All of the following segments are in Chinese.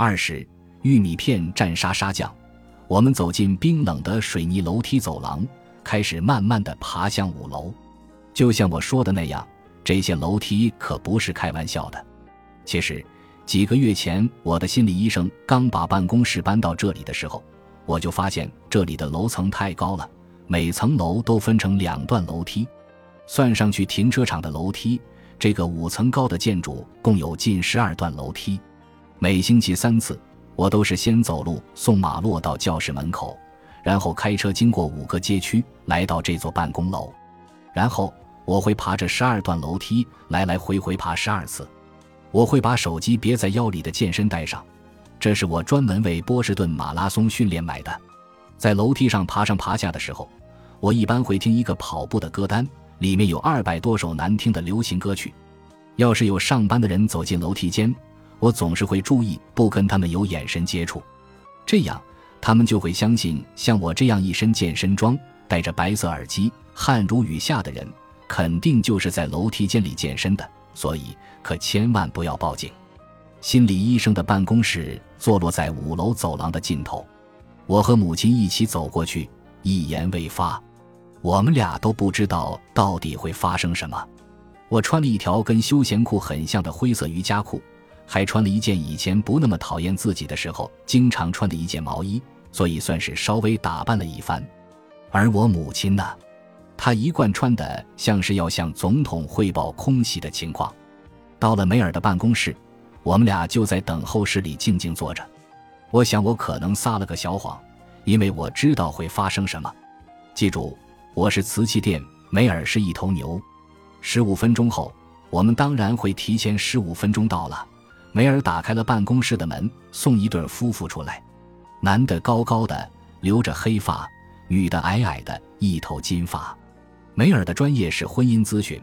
二是，玉米片蘸沙沙酱，我们走进冰冷的水泥楼梯走廊，开始慢慢的爬向五楼。就像我说的那样，这些楼梯可不是开玩笑的。其实，几个月前我的心理医生刚把办公室搬到这里的时候，我就发现这里的楼层太高了，每层楼都分成两段楼梯，算上去停车场的楼梯，这个五层高的建筑共有近十二段楼梯。每星期三次，我都是先走路送马洛到教室门口，然后开车经过五个街区来到这座办公楼，然后我会爬着十二段楼梯来来回回爬十二次。我会把手机别在腰里的健身带上，这是我专门为波士顿马拉松训练买的。在楼梯上爬上爬下的时候，我一般会听一个跑步的歌单，里面有二百多首难听的流行歌曲。要是有上班的人走进楼梯间，我总是会注意不跟他们有眼神接触，这样他们就会相信像我这样一身健身装、戴着白色耳机、汗如雨下的人，肯定就是在楼梯间里健身的。所以可千万不要报警。心理医生的办公室坐落在五楼走廊的尽头，我和母亲一起走过去，一言未发。我们俩都不知道到底会发生什么。我穿了一条跟休闲裤很像的灰色瑜伽裤。还穿了一件以前不那么讨厌自己的时候经常穿的一件毛衣，所以算是稍微打扮了一番。而我母亲呢，她一贯穿的像是要向总统汇报空袭的情况。到了梅尔的办公室，我们俩就在等候室里静静坐着。我想我可能撒了个小谎，因为我知道会发生什么。记住，我是瓷器店，梅尔是一头牛。十五分钟后，我们当然会提前十五分钟到了。梅尔打开了办公室的门，送一对夫妇出来。男的高高的，留着黑发；女的矮矮的，一头金发。梅尔的专业是婚姻咨询，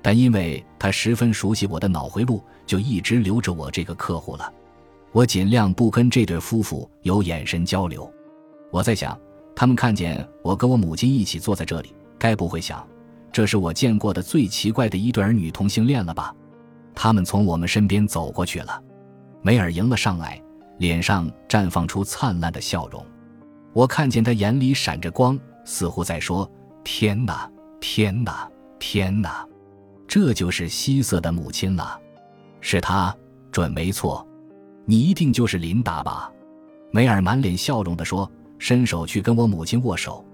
但因为他十分熟悉我的脑回路，就一直留着我这个客户了。我尽量不跟这对夫妇有眼神交流。我在想，他们看见我跟我母亲一起坐在这里，该不会想，这是我见过的最奇怪的一对儿女同性恋了吧？他们从我们身边走过去了，梅尔迎了上来，脸上绽放出灿烂的笑容。我看见他眼里闪着光，似乎在说：“天哪，天哪，天哪！这就是希瑟的母亲了，是她，准没错。你一定就是琳达吧？”梅尔满脸笑容地说，伸手去跟我母亲握手。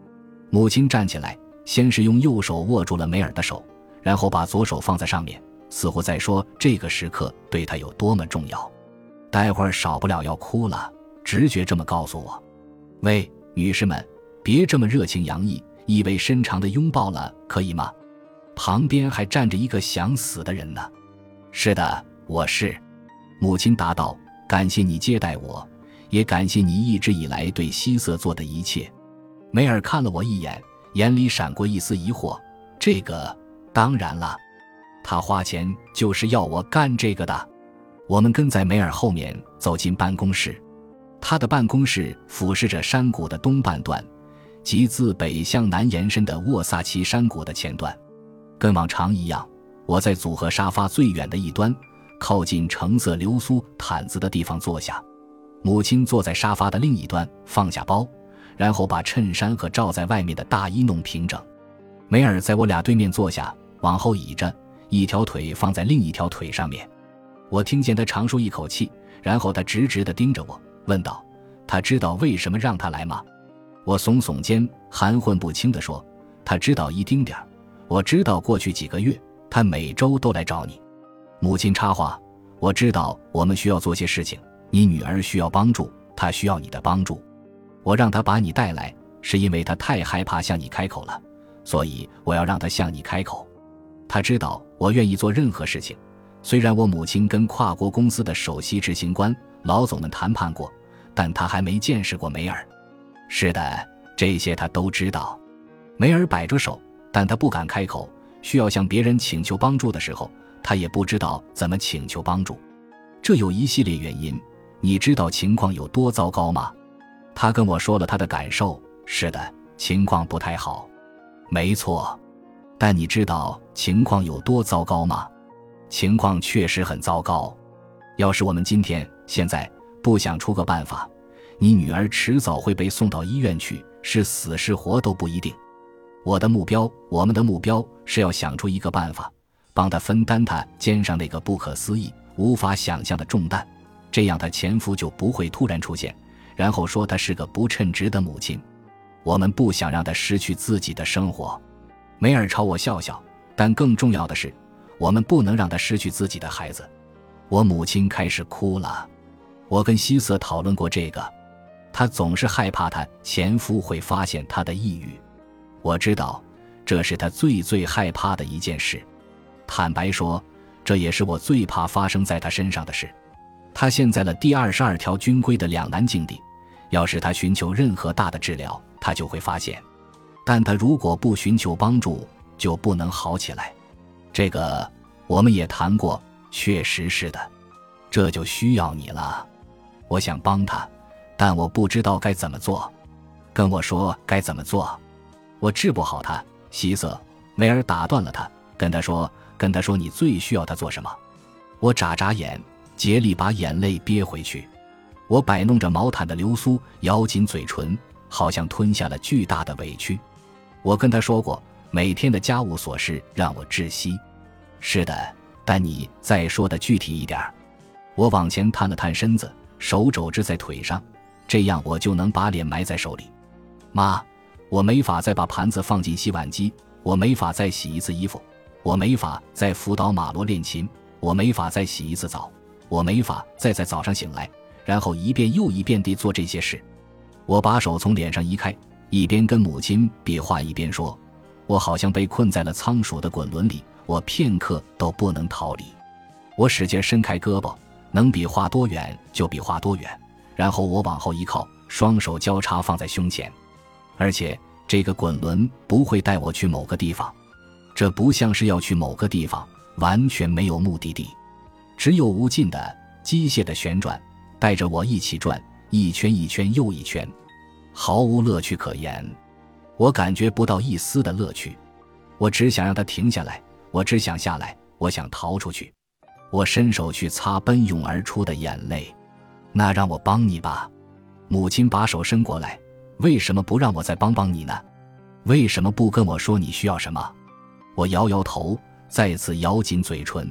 母亲站起来，先是用右手握住了梅尔的手，然后把左手放在上面。似乎在说这个时刻对他有多么重要，待会儿少不了要哭了。直觉这么告诉我。喂，女士们，别这么热情洋溢、意味深长的拥抱了，可以吗？旁边还站着一个想死的人呢。是的，我是。母亲答道：“感谢你接待我，也感谢你一直以来对希瑟做的一切。”梅尔看了我一眼，眼里闪过一丝疑惑。这个当然了。他花钱就是要我干这个的。我们跟在梅尔后面走进办公室，他的办公室俯视着山谷的东半段，即自北向南延伸的沃萨奇山谷的前段。跟往常一样，我在组合沙发最远的一端，靠近橙色流苏毯子的地方坐下。母亲坐在沙发的另一端，放下包，然后把衬衫和罩在外面的大衣弄平整。梅尔在我俩对面坐下，往后倚着。一条腿放在另一条腿上面，我听见他长舒一口气，然后他直直地盯着我，问道：“他知道为什么让他来吗？”我耸耸肩，含混不清地说：“他知道一丁点儿。我知道过去几个月他每周都来找你。”母亲插话：“我知道我们需要做些事情，你女儿需要帮助，她需要你的帮助。我让他把你带来，是因为他太害怕向你开口了，所以我要让他向你开口。”他知道我愿意做任何事情，虽然我母亲跟跨国公司的首席执行官老总们谈判过，但他还没见识过梅尔。是的，这些他都知道。梅尔摆着手，但他不敢开口。需要向别人请求帮助的时候，他也不知道怎么请求帮助。这有一系列原因。你知道情况有多糟糕吗？他跟我说了他的感受。是的，情况不太好。没错。但你知道情况有多糟糕吗？情况确实很糟糕。要是我们今天、现在不想出个办法，你女儿迟早会被送到医院去，是死是活都不一定。我的目标，我们的目标是要想出一个办法，帮她分担她肩上那个不可思议、无法想象的重担，这样她前夫就不会突然出现，然后说她是个不称职的母亲。我们不想让她失去自己的生活。梅尔朝我笑笑，但更重要的是，我们不能让他失去自己的孩子。我母亲开始哭了。我跟希瑟讨论过这个，她总是害怕她前夫会发现她的抑郁。我知道，这是她最最害怕的一件事。坦白说，这也是我最怕发生在她身上的事。她现在了第二十二条军规的两难境地：要是她寻求任何大的治疗，她就会发现；但她如果不寻求帮助，就不能好起来。这个我们也谈过，确实是的。这就需要你了。我想帮他，但我不知道该怎么做。跟我说该怎么做。我治不好他。希瑟梅尔打断了他，跟他说：“跟他说，你最需要他做什么？”我眨眨眼，竭力把眼泪憋回去。我摆弄着毛毯的流苏，咬紧嘴唇，好像吞下了巨大的委屈。我跟他说过，每天的家务琐事让我窒息。是的，但你再说的具体一点。我往前探了探身子。手肘支在腿上，这样我就能把脸埋在手里。妈，我没法再把盘子放进洗碗机，我没法再洗一次衣服，我没法再辅导马罗练琴，我没法再洗一次澡，我没法再在早上醒来，然后一遍又一遍地做这些事。我把手从脸上移开，一边跟母亲比划，一边说：“我好像被困在了仓鼠的滚轮里，我片刻都不能逃离。”我使劲伸开胳膊。能比划多远就比划多远，然后我往后一靠，双手交叉放在胸前，而且这个滚轮不会带我去某个地方，这不像是要去某个地方，完全没有目的地，只有无尽的机械的旋转，带着我一起转，一圈一圈又一圈，毫无乐趣可言，我感觉不到一丝的乐趣，我只想让它停下来，我只想下来，我想逃出去。我伸手去擦奔涌而出的眼泪，那让我帮你吧。母亲把手伸过来，为什么不让我再帮帮你呢？为什么不跟我说你需要什么？我摇摇头，再次咬紧嘴唇。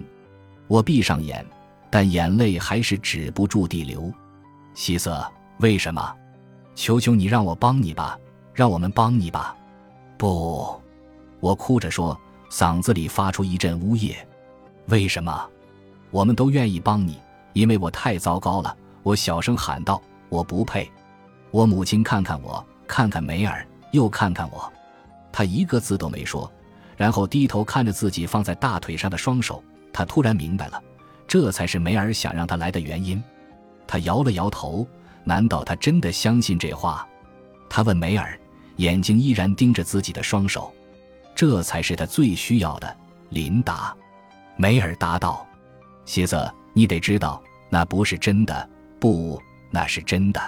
我闭上眼，但眼泪还是止不住地流。希瑟，为什么？求求你让我帮你吧，让我们帮你吧。不，我哭着说，嗓子里发出一阵呜咽。为什么？我们都愿意帮你，因为我太糟糕了。我小声喊道：“我不配。”我母亲看看我，看看梅尔，又看看我，她一个字都没说，然后低头看着自己放在大腿上的双手。她突然明白了，这才是梅尔想让她来的原因。她摇了摇头，难道她真的相信这话？她问梅尔，眼睛依然盯着自己的双手。这才是他最需要的，琳达。梅尔答道。希瑟，你得知道，那不是真的。不，那是真的。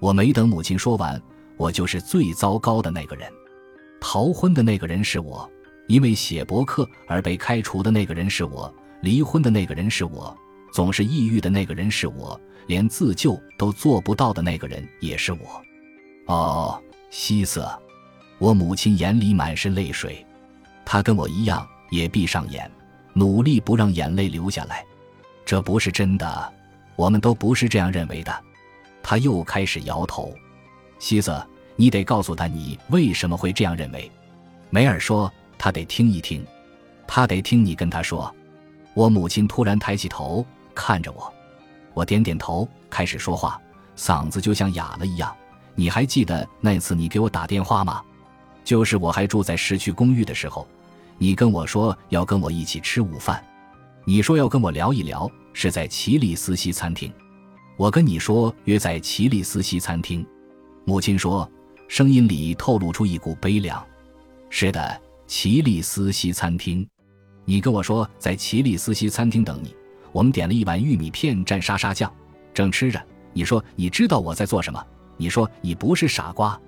我没等母亲说完，我就是最糟糕的那个人。逃婚的那个人是我，因为写博客而被开除的那个人是我，离婚的那个人是我，总是抑郁的那个人是我，连自救都做不到的那个人也是我。哦，希瑟，我母亲眼里满是泪水，她跟我一样，也闭上眼。努力不让眼泪流下来，这不是真的，我们都不是这样认为的。他又开始摇头。希瑟，你得告诉他你为什么会这样认为。梅尔说他得听一听，他得听你跟他说。我母亲突然抬起头看着我，我点点头，开始说话，嗓子就像哑了一样。你还记得那次你给我打电话吗？就是我还住在市区公寓的时候。你跟我说要跟我一起吃午饭，你说要跟我聊一聊，是在奇利斯西餐厅。我跟你说约在奇利斯西餐厅。母亲说，声音里透露出一股悲凉。是的，奇利斯西餐厅。你跟我说在奇利斯西餐厅等你，我们点了一碗玉米片蘸沙沙酱，正吃着。你说你知道我在做什么？你说你不是傻瓜。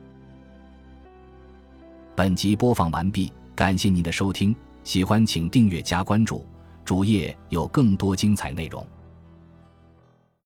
本集播放完毕。感谢您的收听，喜欢请订阅加关注，主页有更多精彩内容。